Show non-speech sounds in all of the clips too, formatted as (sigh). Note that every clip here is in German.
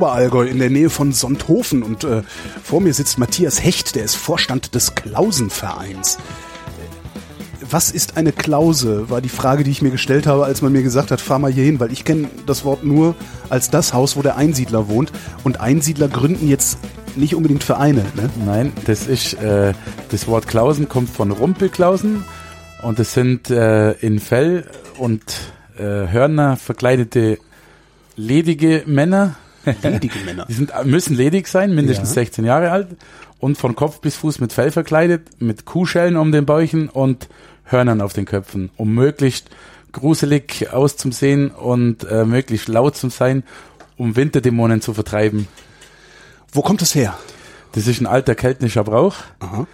Oberallgäu in der Nähe von Sonthofen und äh, vor mir sitzt Matthias Hecht, der ist Vorstand des Klausenvereins. Was ist eine Klause, war die Frage, die ich mir gestellt habe, als man mir gesagt hat, fahr mal hier hin, weil ich kenne das Wort nur als das Haus, wo der Einsiedler wohnt. Und Einsiedler gründen jetzt nicht unbedingt Vereine. Ne? Nein, das ist äh, das Wort Klausen kommt von Rumpelklausen und das sind äh, in Fell und äh, Hörner verkleidete ledige Männer. (laughs) Ledige Männer. Die sind, müssen ledig sein, mindestens Ja. 16 Jahre alt und von Kopf bis Fuß mit Fell verkleidet, mit Kuhschellen um den Bäuchen und Hörnern auf den Köpfen, um möglichst gruselig auszusehen und äh, möglichst laut zu sein, um Winterdämonen zu vertreiben. Wo kommt das her? Das ist ein alter keltnischer Brauch. Aha.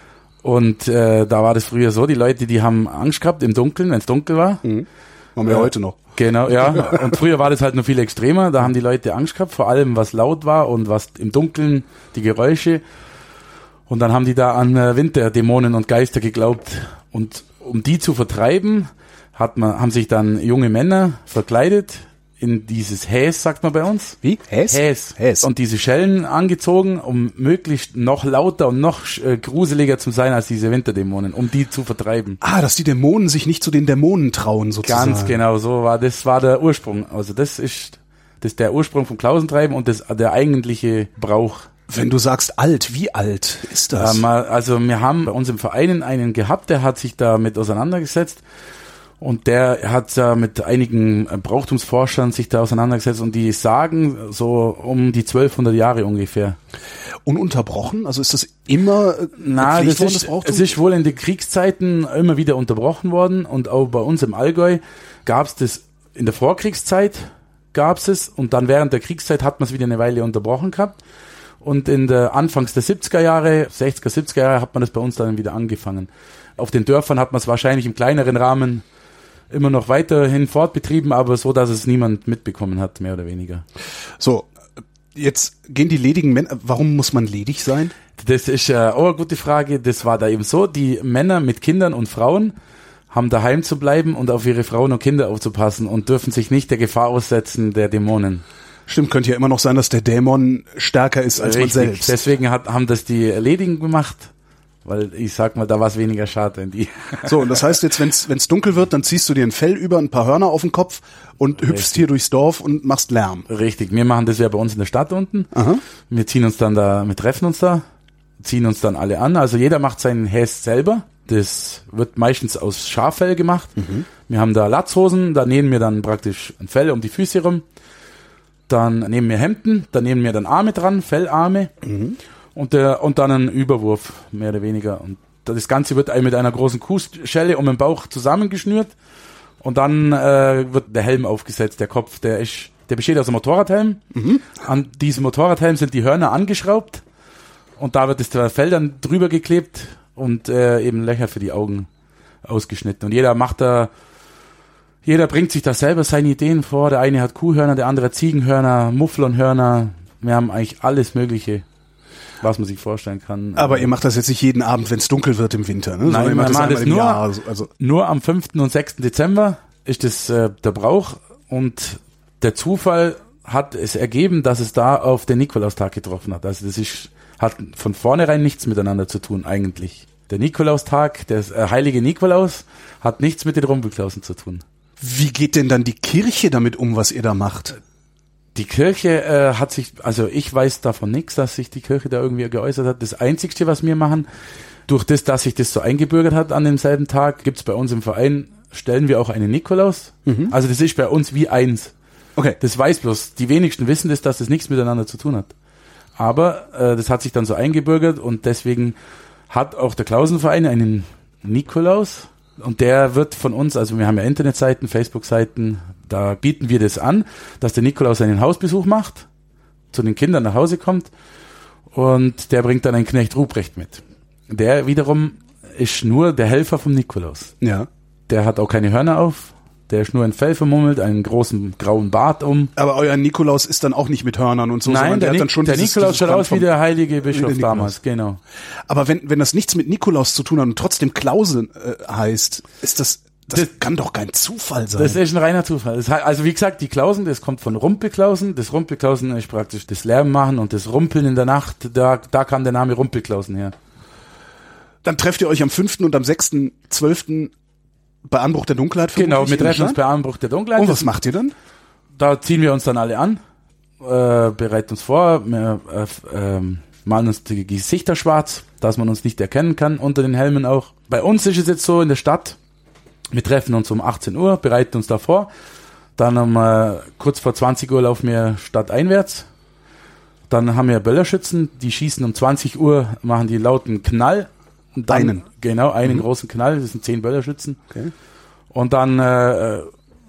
Und äh, da war das früher so, die Leute, die haben Angst gehabt im Dunkeln, wenn es dunkel war. Machen wir heute noch. Genau, ja. Und früher war das halt noch viel extremer. Da haben die Leute Angst gehabt, vor allem was laut war und was im Dunkeln, die Geräusche. Und dann haben die da an äh, Winterdämonen und Geister geglaubt. Und um die zu vertreiben, hat man, haben sich dann junge Männer verkleidet in dieses Häs, sagt man bei uns. Wie? Häs? Häs. Häs. Und diese Schellen angezogen, um möglichst noch lauter und noch äh, gruseliger zu sein als diese Winterdämonen, um die zu vertreiben. Ah, dass die Dämonen sich nicht zu den Dämonen trauen, sozusagen. Ganz genau, so war das war der Ursprung. Also das ist das ist der Ursprung vom Klausentreiben und das der eigentliche Brauch. Wenn du sagst alt, wie alt ist das? Ähm, also wir haben bei uns im Verein einen gehabt, der hat sich damit auseinandergesetzt und der hat ja mit einigen äh, Brauchtumsforschern sich da auseinandergesetzt und die sagen so um die 1200 Jahre ungefähr. Ununterbrochen? Also ist das immer äh, Na, gepflegt das ist, Brauchtum? es ist wohl in den Kriegszeiten immer wieder unterbrochen worden und auch bei uns im Allgäu gab es das in der Vorkriegszeit gab es es und dann während der Kriegszeit hat man es wieder eine Weile unterbrochen gehabt und in der Anfangs der 70er Jahre, 60er, 70er Jahre hat man das bei uns dann wieder angefangen. Auf den Dörfern hat man es wahrscheinlich im kleineren Rahmen immer noch weiterhin fortbetrieben, aber so, dass es niemand mitbekommen hat, mehr oder weniger. So, jetzt gehen die ledigen Männer. Warum muss man ledig sein? Das ist äh, auch eine gute Frage. Das war da eben so. Die Männer mit Kindern und Frauen haben daheim zu bleiben und auf ihre Frauen und Kinder aufzupassen und dürfen sich nicht der Gefahr aussetzen der Dämonen. Stimmt, könnte ja immer noch sein, dass der Dämon stärker ist als man Richtig. selbst. Deswegen hat, haben das die Ledigen gemacht, weil ich sag mal, da war es weniger schade in die. So, und das heißt jetzt, wenn es dunkel wird, dann ziehst du dir ein Fell über, ein paar Hörner auf den Kopf und hüpfst Richtig. hier durchs Dorf und machst Lärm. Richtig. Wir machen das ja bei uns in der Stadt unten. Aha. Wir ziehen uns dann da, wir treffen uns da, ziehen uns dann alle an. Also jeder macht seinen Häs selber. Das wird meistens aus Schaffell gemacht. Wir haben da Latzhosen, da nähen wir dann praktisch ein Fell um die Füße rum. Dann nehmen wir Hemden, da nehmen wir dann Arme dran, Fellarme und, der, und dann einen Überwurf, mehr oder weniger. Und das Ganze wird mit einer großen Kuhschelle um den Bauch zusammengeschnürt und dann äh, wird der Helm aufgesetzt, der Kopf, der ist, der besteht aus einem Motorradhelm. An diesem Motorradhelm sind die Hörner angeschraubt und da wird das Fell dann drüber geklebt und äh, eben Löcher für die Augen ausgeschnitten. Und jeder macht da, jeder bringt sich da selber seine Ideen vor. Der eine hat Kuhhörner, der andere Ziegenhörner, Mufflonhörner. Wir haben eigentlich alles Mögliche, was man sich vorstellen kann. Aber ihr macht das jetzt nicht jeden Abend, wenn es dunkel wird im Winter, ne? Sondern Nein, ihr macht machen einmal das im nur- Jahr, also, also Nur am 5. und 6. Dezember ist das äh, der Brauch und der Zufall hat es ergeben, dass es da auf den Nikolaustag getroffen hat. Also das ist, hat von vornherein nichts miteinander zu tun eigentlich. Der Nikolaustag, der äh, heilige Nikolaus, hat nichts mit den Rumpelklausen zu tun. wie geht denn dann die Kirche damit um, was ihr da macht? Die Kirche äh, hat sich, also ich weiß davon nichts, dass sich die Kirche da irgendwie geäußert hat. Das Einzigste, was wir machen, durch das, dass sich das so eingebürgert hat an demselben Tag, gibt's bei uns im Verein, stellen wir auch einen Nikolaus. Also das ist bei uns wie eins. Okay. Das weiß bloß, die wenigsten wissen das, dass das nichts miteinander zu tun hat. Aber äh, das hat sich dann so eingebürgert und deswegen hat auch der Klausenverein einen Nikolaus und der wird von uns, also wir haben ja Internetseiten, Facebook-Seiten, da bieten wir das an, dass der Nikolaus einen Hausbesuch macht, zu den Kindern nach Hause kommt und der bringt dann einen Knecht Ruprecht mit. Der wiederum ist nur der Helfer vom Nikolaus. Ja. Der hat auch keine Hörner auf, der ist nur ein Fell vermummelt, einen großen grauen Bart um. Aber euer Nikolaus ist dann auch nicht mit Hörnern und so, Nein, der, der, hat Nik dann schon der dieses, Nikolaus schaut aus wie der heilige Bischof damals, genau. Aber wenn, wenn das nichts mit Nikolaus zu tun hat und trotzdem Klause äh, heißt, ist das Das, das, kann doch kein Zufall sein. Das ist ein reiner Zufall. Das, also wie gesagt, die Klausen, das kommt von Rumpelklausen. Das Rumpelklausen ist praktisch das Lärm machen und das Rumpeln in der Nacht. Da, da kam der Name Rumpelklausen her. Dann trefft ihr euch am 5. und am 6.12. bei Anbruch der Dunkelheit. Genau, wir treffen uns bei Anbruch der Dunkelheit. Und was macht ihr dann? Da ziehen wir uns dann alle an, äh, bereiten uns vor, wir, äh, äh, malen uns die Gesichter schwarz, dass man uns nicht erkennen kann, unter den Helmen auch. Bei uns ist es jetzt so in der Stadt, wir treffen uns um 18 Uhr, bereiten uns davor. Dann um, äh, kurz vor 20 Uhr laufen wir stadteinwärts. Dann haben wir Böllerschützen, die schießen um 20 Uhr, machen die lauten Knall. Und dann, einen? Genau, einen mhm. großen Knall, das sind zehn Böllerschützen. Okay. Und dann äh,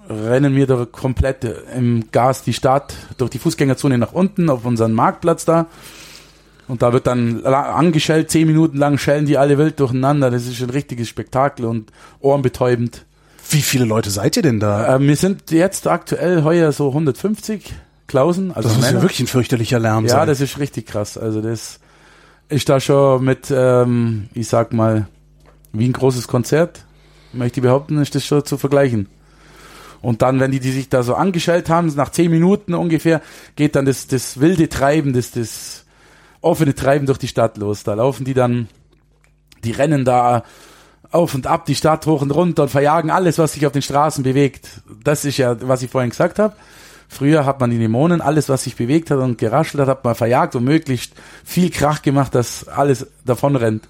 rennen wir da komplett im Gas die Stadt durch die Fußgängerzone nach unten auf unseren Marktplatz da. Und da wird dann angeschellt, zehn Minuten lang schellen die alle wild durcheinander. Das ist ein richtiges Spektakel und ohrenbetäubend. Wie viele Leute seid ihr denn da? Äh, wir sind jetzt aktuell heuer so 150 Klausen. Also das muss ja wirklich ein fürchterlicher Lärm ja, sein. Ja, das ist richtig krass. Also das ist da schon mit, ähm, ich sag mal, wie ein großes Konzert. Möchte ich behaupten, ist das schon zu vergleichen. Und dann, wenn die, die sich da so angeschellt haben, nach zehn Minuten ungefähr, geht dann das, das wilde Treiben, das, das offene Treiben durch die Stadt los. Da laufen die dann, die rennen da auf und ab die Stadt hoch und runter und verjagen alles, was sich auf den Straßen bewegt. Das ist ja, was ich vorhin gesagt habe. Früher hat man die Dämonen, alles, was sich bewegt hat und geraschelt hat, hat man verjagt und möglichst viel Krach gemacht, dass alles davon rennt.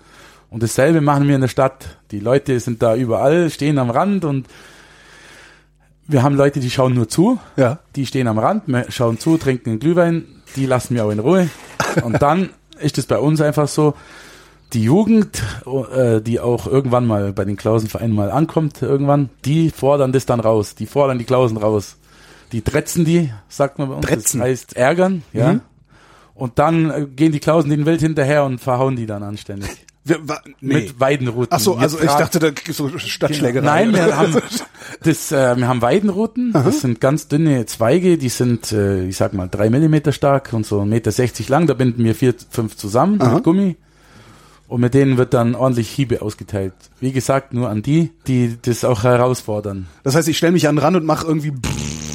Und dasselbe machen wir in der Stadt. Die Leute sind da überall, stehen am Rand und wir haben Leute, die schauen nur zu. Ja. Die stehen am Rand, schauen zu, trinken einen Glühwein, die lassen wir auch in Ruhe. Und dann ist es bei uns einfach so, die Jugend, äh, die auch irgendwann mal bei den Klausenvereinen mal ankommt, irgendwann, die fordern das dann raus. Die fordern die Klausen raus. Die dretzen die, sagt man bei uns. Dretzen. Das heißt ärgern, ja. Mhm. Und dann äh, gehen die Klausen den Wild hinterher und verhauen die dann anständig. Wir, nee. Mit Weidenruten. Ach so, also ich dachte, da gibt so Stadtschlägerei. Nein, wir haben, (laughs) das, äh, wir haben Weidenruten. Aha. Das sind ganz dünne Zweige, die sind, äh, ich sag mal, drei Millimeter stark und so 1,60 Meter lang. Da binden wir vier, fünf zusammen Aha. mit Gummi. Und mit denen wird dann ordentlich Hiebe ausgeteilt. Wie gesagt, nur an die, die das auch herausfordern. Das heißt, ich stelle mich an den Rand und mache irgendwie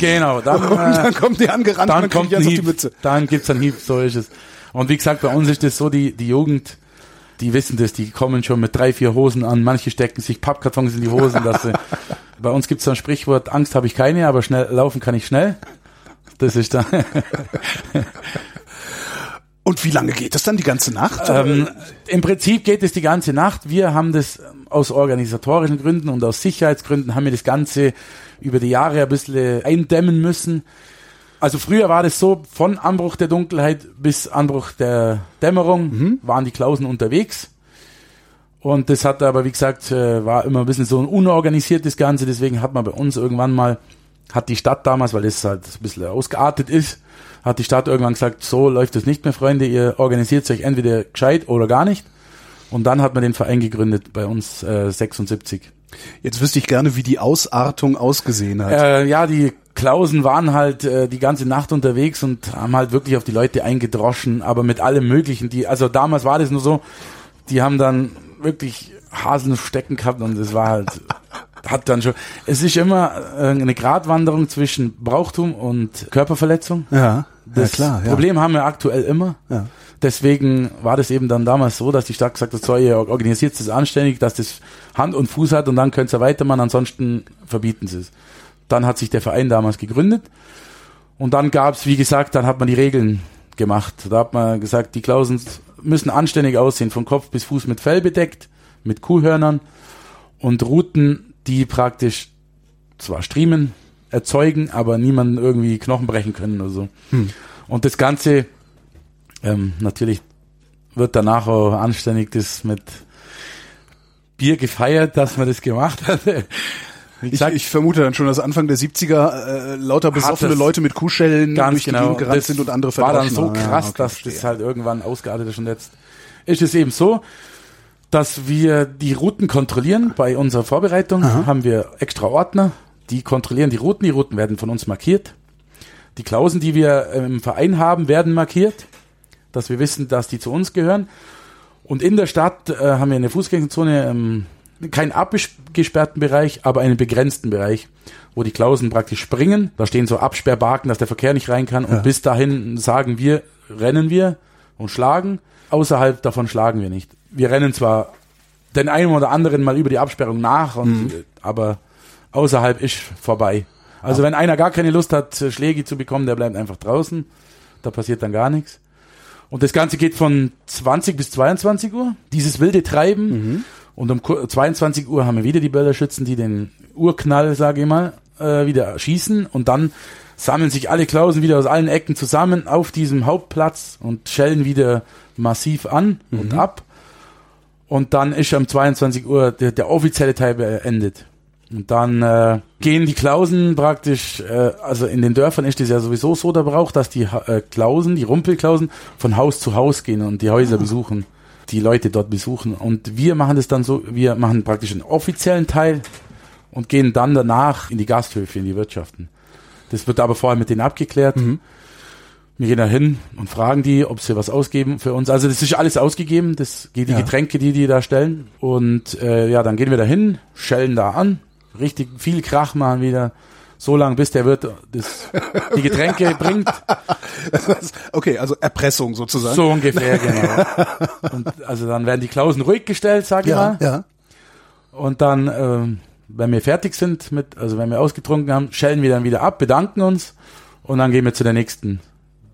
Genau, dann, (laughs) und dann kommt die angerannt dann und dann kommt ein Hieb, Dann gibt's einen Hieb, so ist es. Und wie gesagt, bei uns ist das so, die, die Jugend, die wissen das, die kommen schon mit drei, vier Hosen an, manche stecken sich Pappkartons in die Hosen. Dass sie, bei uns gibt es ein Sprichwort, Angst habe ich keine, aber schnell laufen kann ich schnell. Das ist da. (laughs) Und wie lange geht das dann die ganze Nacht? Ähm, Im Prinzip geht es die ganze Nacht. Wir haben das aus organisatorischen Gründen und aus Sicherheitsgründen haben wir das Ganze über die Jahre ein bisschen eindämmen müssen. Also früher war das so, von Anbruch der Dunkelheit bis Anbruch der Dämmerung mhm. waren die Klausen unterwegs. Und das hat aber, wie gesagt, äh, war immer ein bisschen so ein unorganisiertes Ganze. Deswegen hat man bei uns irgendwann mal, hat die Stadt damals, weil das halt ein bisschen ausgeartet ist, hat die Stadt irgendwann gesagt, so läuft es nicht mehr, Freunde, ihr organisiert euch entweder gescheit oder gar nicht. Und dann hat man den Verein gegründet, bei uns äh, 76. Jetzt wüsste ich gerne, wie die Ausartung ausgesehen hat. Äh, ja, die Klausen waren halt äh, die ganze Nacht unterwegs und haben halt wirklich auf die Leute eingedroschen, aber mit allem Möglichen. Die, also damals war das nur so, die haben dann wirklich Hasen stecken gehabt und es war halt, (laughs) hat dann schon, es ist immer äh, eine Gratwanderung zwischen Brauchtum und Körperverletzung. Ja, das ja, klar. Ja. Problem haben wir aktuell immer. Ja. Deswegen war das eben dann damals so, dass die Stadt gesagt hat, so, ihr organisiert es anständig, dass das Hand und Fuß hat und dann könnt ihr weitermachen, ansonsten verbieten sie es. Dann hat sich der Verein damals gegründet und dann gab es, wie gesagt, dann hat man die Regeln gemacht. Da hat man gesagt, die Klausen müssen anständig aussehen, von Kopf bis Fuß mit Fell bedeckt, mit Kuhhörnern und Routen, die praktisch zwar Striemen erzeugen, aber niemanden irgendwie Knochen brechen können oder so. Hm. Und das Ganze ähm, natürlich wird danach auch anständig das mit Bier gefeiert, dass man das gemacht hat. (laughs) Ich, ich, vermute dann schon, dass Anfang der 70er äh, lauter besoffene Leute mit Kuhschellen durch genau, die Gegend gerannt sind und andere War dann so krass, ja, okay, dass verstehe. das halt irgendwann ausgeartet ist und jetzt ist es eben so, dass wir die Routen kontrollieren. Bei unserer Vorbereitung Aha. haben wir extra Ordner, die kontrollieren die Routen. Die Routen werden von uns markiert. Die Klausen, die wir im Verein haben, werden markiert dass wir wissen, dass die zu uns gehören. Und in der Stadt äh, haben wir eine Fußgängerzone ähm, keinen abgesperrten Bereich, aber einen begrenzten Bereich, wo die Klausen praktisch springen. Da stehen so Absperrbarken, dass der Verkehr nicht rein kann. Und Ja. bis dahin sagen wir, rennen wir und schlagen. Außerhalb davon schlagen wir nicht. Wir rennen zwar den einen oder anderen mal über die Absperrung nach, und, äh, aber außerhalb ist vorbei. Also wenn einer gar keine Lust hat, äh, Schläge zu bekommen, der bleibt einfach draußen. Da passiert dann gar nichts. Und das Ganze geht von 20 bis 22 Uhr, dieses wilde Treiben. Und um ku- 22 Uhr haben wir wieder die Böllerschützen, die den Urknall, sage ich mal, äh, wieder schießen. Und dann sammeln sich alle Klausen wieder aus allen Ecken zusammen auf diesem Hauptplatz und schellen wieder massiv an und ab. Und dann ist um 22 Uhr der, der offizielle Teil beendet. Und dann äh, gehen die Klausen praktisch, äh, also in den Dörfern ist das ja sowieso so der Brauch, dass die äh, Klausen, die Rumpelklausen, von Haus zu Haus gehen und die Häuser besuchen, die Leute dort besuchen. Und wir machen das dann so, wir machen praktisch einen offiziellen Teil und gehen dann danach in die Gasthöfe, in die Wirtschaften. Das wird aber vorher mit denen abgeklärt. Wir gehen da hin und fragen die, ob sie was ausgeben für uns. Also das ist alles ausgegeben, das die Ja. Getränke, die die da stellen. Und äh, ja, dann gehen wir da hin, schellen da an, richtig viel Krach machen wieder, so lange bis der Wirt das, die Getränke bringt. (laughs) okay, also Erpressung sozusagen. So ungefähr, genau. Und also dann werden die Klausen ruhig gestellt, sag ich ja, mal. ja. Und dann, ähm, wenn wir fertig sind mit, also wenn wir ausgetrunken haben, schellen wir dann wieder ab, bedanken uns und dann gehen wir zu der nächsten,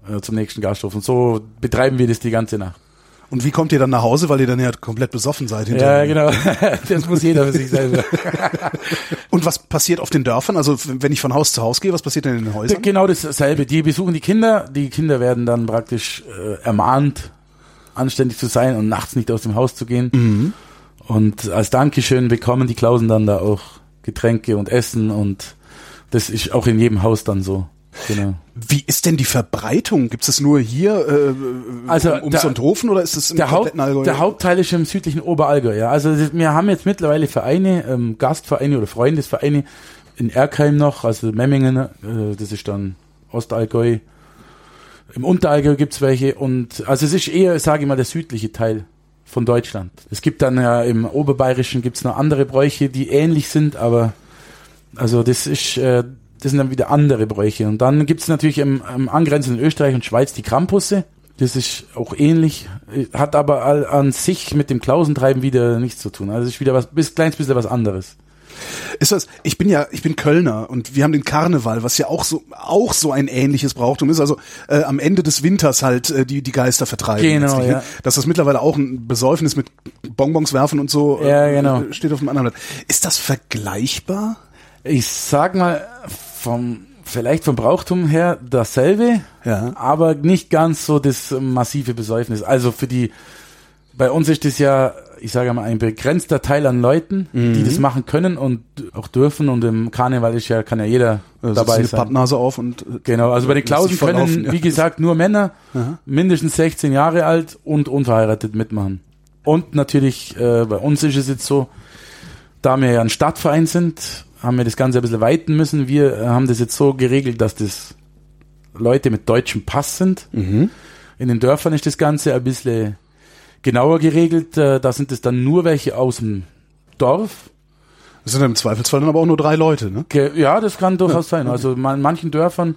äh, zum nächsten Gasthof. Und so betreiben wir das die ganze Nacht. Und wie kommt ihr dann nach Hause, weil ihr dann ja komplett besoffen seid Ja, hinterher? genau. (laughs) Das muss jeder für sich selber. (laughs) Und was passiert auf den Dörfern? Also wenn ich von Haus zu Haus gehe, was passiert denn in den Häusern? Genau dasselbe. Die besuchen die Kinder. Die Kinder werden dann praktisch äh, ermahnt, anständig zu sein und nachts nicht aus dem Haus zu gehen. Und als Dankeschön bekommen die Klausen dann da auch Getränke und Essen und das ist auch in jedem Haus dann so. Genau. Wie ist denn die Verbreitung? Gibt es nur hier äh, Also um, um der- Sonthofen oder ist es im Der, Haupt, kompletten Allgäu? der Hauptteil ist im südlichen Oberallgäu, ja. Also wir haben jetzt mittlerweile Vereine, ähm, Gastvereine oder Freundesvereine in Erkheim noch, also Memmingen, äh, das ist dann Ostallgäu. Im Unterallgäu gibt's welche und also es ist eher, sage ich mal, der südliche Teil von Deutschland. Es gibt dann ja im Oberbayerischen gibt's noch andere Bräuche, die ähnlich sind, aber also das ist, äh, das sind dann wieder andere Bräuche. Und dann gibt's natürlich im, im angrenzenden Österreich und Schweiz die Krampusse. Das ist auch ähnlich, äh, hat aber all, an sich mit dem Klausentreiben wieder nichts zu tun. Also es ist wieder was, bis kleines bisschen was anderes. Ist das? Ich bin ja, ich bin Kölner und wir haben den Karneval, was ja auch so auch so ein ähnliches Brauchtum ist. Also äh, am Ende des Winters halt äh, die die Geister vertreiben. Genau, ne? ja. Dass das mittlerweile auch ein Besäufnis mit Bonbons werfen und so äh, Ja, genau. steht auf dem anderen Blatt. Ist das vergleichbar? Ich sag mal, vom, vielleicht vom Brauchtum her dasselbe, Ja. aber nicht ganz so das massive Besäufnis. Also für die, bei uns ist das ja, ich sage mal, ein begrenzter Teil an Leuten, Mhm. die das machen können und auch dürfen und im Karneval ist ja, kann ja jeder Also dabei eine sein. Pappnase auf und äh, Genau, also bei den Klausen können, verlaufen, ja. wie gesagt, nur Männer, Aha. mindestens 16 Jahre alt und unverheiratet mitmachen. Und natürlich, äh, bei uns ist es jetzt so, da wir ja ein Stadtverein sind, haben wir das Ganze ein bisschen weiten müssen. Wir äh, haben das jetzt so geregelt, dass das Leute mit deutschem Pass sind. Mhm. In den Dörfern ist das Ganze ein bisschen genauer geregelt. Äh, da sind es dann nur welche aus dem Dorf. Das sind im Zweifelsfall dann aber auch nur drei Leute, ne? Ja, das kann durchaus sein. Also in man- manchen Dörfern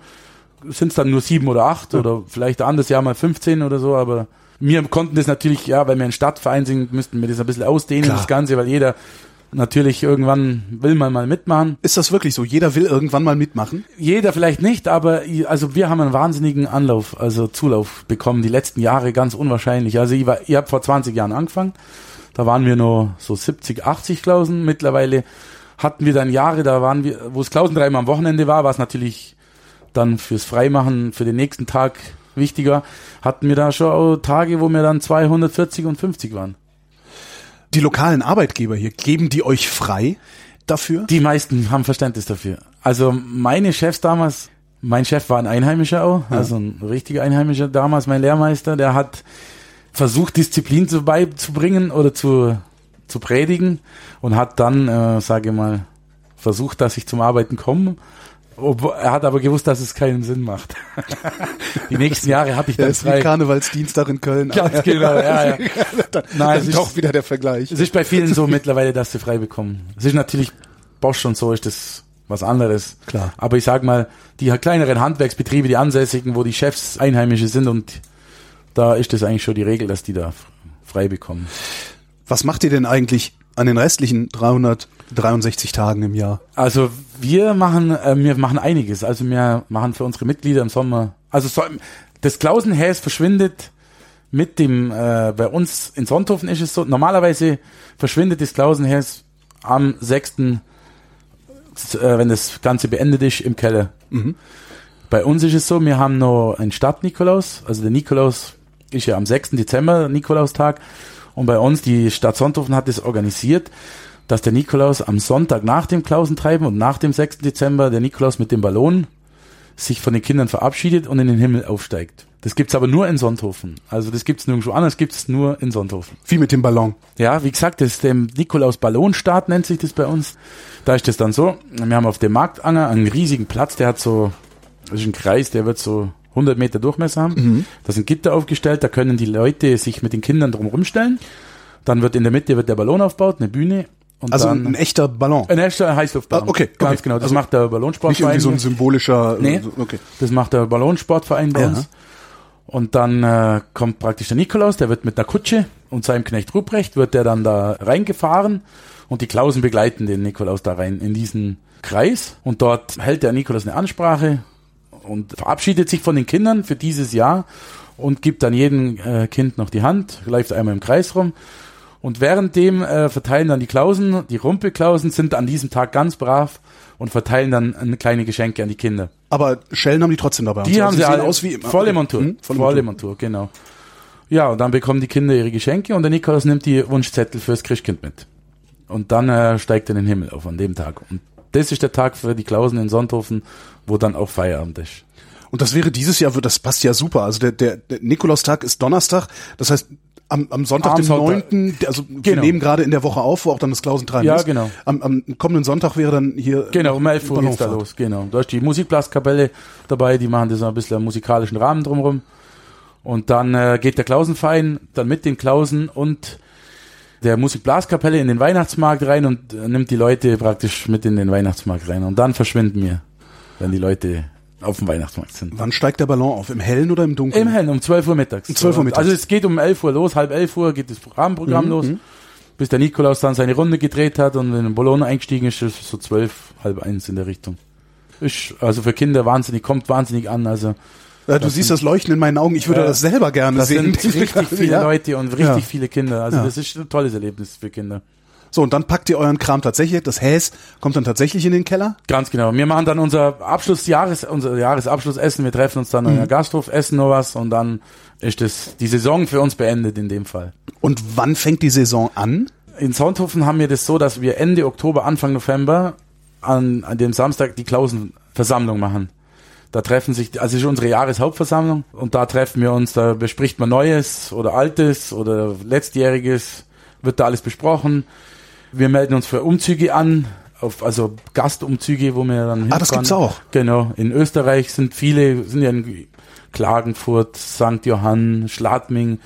sind es dann nur sieben oder acht oder vielleicht ein anderes Jahr mal 15 oder so, aber wir konnten das natürlich, ja, weil wir ein Stadtverein sind, müssten wir das ein bisschen ausdehnen, Klar. das Ganze, weil jeder natürlich irgendwann will man mal mitmachen. Ist das wirklich so? Jeder will irgendwann mal mitmachen? Jeder vielleicht nicht, aber also wir haben einen wahnsinnigen Anlauf, also Zulauf bekommen, die letzten Jahre ganz unwahrscheinlich. Also ich, war, ich habe vor 20 Jahren angefangen, da waren wir nur so 70, 80 Klausen. Mittlerweile hatten wir dann Jahre, da waren wir, wo es Klausentreiben am Wochenende war, war es natürlich dann fürs Freimachen für den nächsten Tag wichtiger, hatten wir da schon auch Tage, wo wir dann 240 und 50 waren. Die lokalen Arbeitgeber hier, geben die euch frei dafür? Die meisten haben Verständnis dafür. Also meine Chefs damals, mein Chef war ein Einheimischer auch, also ein richtiger Einheimischer damals, mein Lehrmeister, der hat versucht, Disziplin zu beizubringen oder zu, zu predigen und hat dann, äh, sage ich mal, versucht, dass ich zum Arbeiten komme er hat aber gewusst, dass es keinen Sinn macht. (laughs) Die nächsten Jahre hatte ich dann ist wie frei. Karnevalsdienstag in Köln. Ganz genau, ja, ja. (laughs) dann, Nein, dann ist- doch wieder der Vergleich. Es ist bei vielen so mittlerweile, dass sie frei bekommen. Es ist natürlich Bosch und so ist das was anderes. Klar. Aber ich sag mal, die kleineren Handwerksbetriebe, die ansässigen, wo die Chefs Einheimische sind und da ist das eigentlich schon die Regel, dass die da frei bekommen. Was macht ihr denn eigentlich an den restlichen 363 Tagen im Jahr? Also wir machen, äh, wir machen einiges. Also wir machen für unsere Mitglieder im Sommer, also so, das Klausenhäs verschwindet mit dem, äh, bei uns in Sonthofen ist es so, normalerweise verschwindet das Klausenhäs am 6., äh, wenn das Ganze beendet ist, im Keller. Bei uns ist es so, wir haben noch einen Stadt-Nikolaus, also der Nikolaus ist ja am 6. Dezember, Nikolaustag, und bei uns, die Stadt Sonthofen hat es organisiert, dass der Nikolaus am Sonntag nach dem Klausentreiben und nach dem 6. Dezember der Nikolaus mit dem Ballon sich von den Kindern verabschiedet und in den Himmel aufsteigt. Das gibt's aber nur in Sonthofen. Also das gibt's nirgendwo anders, gibt's nur in Sonthofen. Wie mit dem Ballon. Ja, wie gesagt, das ist der Nikolaus Ballonstart nennt sich das bei uns. Da ist das dann so, wir haben auf dem Marktanger einen riesigen Platz, der hat so, das ist ein Kreis, der wird so 100 Meter Durchmesser haben. Da sind Gitter aufgestellt, da können die Leute sich mit den Kindern drum rumstellen. Dann wird in der Mitte wird der Ballon aufgebaut, eine Bühne. Und Also dann ein echter Ballon. ein echter Heißluftballon. Ah, okay, Ganz okay. genau. Das Also macht der Nicht Ballonsportverein. irgendwie so ein symbolischer. Nee. Okay. Das macht der Ballonsportverein bei Ja. uns. Und dann äh, kommt praktisch der Nikolaus, der wird mit einer Kutsche und seinem Knecht Ruprecht wird der dann da reingefahren und die Klausen begleiten den Nikolaus da rein in diesen Kreis und dort hält der Nikolaus eine Ansprache und verabschiedet sich von den Kindern für dieses Jahr und gibt dann jedem äh, Kind noch die Hand, läuft einmal im Kreis rum und währenddem äh, verteilen dann die Klausen, die Rumpelklausen sind an diesem Tag ganz brav und verteilen dann äh, kleine Geschenke an die Kinder. Aber Schellen haben die trotzdem dabei. Die so. haben sie alle aus wie volle Montur. Hm? Volle, Montur. genau. Ja, und dann bekommen die Kinder ihre Geschenke und der Nikolaus nimmt die Wunschzettel fürs Christkind mit. Und dann äh, steigt er in den Himmel auf an dem Tag. Und das ist der Tag für die Klausen in Sonthofen, wo dann auch Feierabend ist. Und das wäre dieses Jahr, das passt ja super. Also der, der, der Nikolaustag ist Donnerstag. Das heißt, am, am Sonntag, Am. 9., der- also wir Genau. nehmen gerade in der Woche auf, wo auch dann das Klausentreiben Ja, ist. genau. Am, am kommenden Sonntag wäre dann hier Genau, um 11 Uhr geht's da los. Genau. Da ist die Musikblaskapelle dabei, die machen das ein bisschen einen musikalischen Rahmen drumherum. Und dann äh, geht der Klausenverein dann mit den Klausen und der Musikblaskapelle in den Weihnachtsmarkt rein und äh, nimmt die Leute praktisch mit in den Weihnachtsmarkt rein. Und dann verschwinden wir, wenn die Leute auf dem Weihnachtsmarkt sind. Wann steigt der Ballon auf? Im Hellen oder im Dunkeln? Im Hellen, um 12 Uhr mittags. Um 12 Uhr mittags. Also es geht um 11 Uhr los, halb 11 Uhr geht das Rahmenprogramm los, bis der Nikolaus dann seine Runde gedreht hat und in den Ballon eingestiegen ist, ist es so 12, halb eins in der Richtung. Ist also für Kinder wahnsinnig, kommt wahnsinnig an. Also Ja, du siehst das Leuchten in meinen Augen. Ich würde Ja. das selber gerne das sehen. sind (laughs) richtig viele Ja. Leute und richtig Ja. viele Kinder. Also das ist ein tolles Erlebnis für Kinder. So, und dann packt ihr euren Kram tatsächlich. Das Häs kommt dann tatsächlich in den Keller. Ganz genau. Wir machen dann unser Abschlussjahres, unser Jahresabschlussessen. Wir treffen uns dann Mhm. in der Gasthof, essen noch was und dann ist das die Saison für uns beendet in dem Fall. Und wann fängt die Saison an? In Sonthofen haben wir das so, dass wir Ende Oktober, Anfang November an, an dem Samstag die Klausenversammlung machen. Da treffen sich, also ist unsere Jahreshauptversammlung und da treffen wir uns, da bespricht man Neues oder Altes oder Letztjähriges, wird da alles besprochen. Wir melden uns für Umzüge an, auf, also Gastumzüge, wo wir dann Ah, das gibt's auch. Genau. In Österreich sind viele, sind ja in Klagenfurt, St. Johann, Schladming.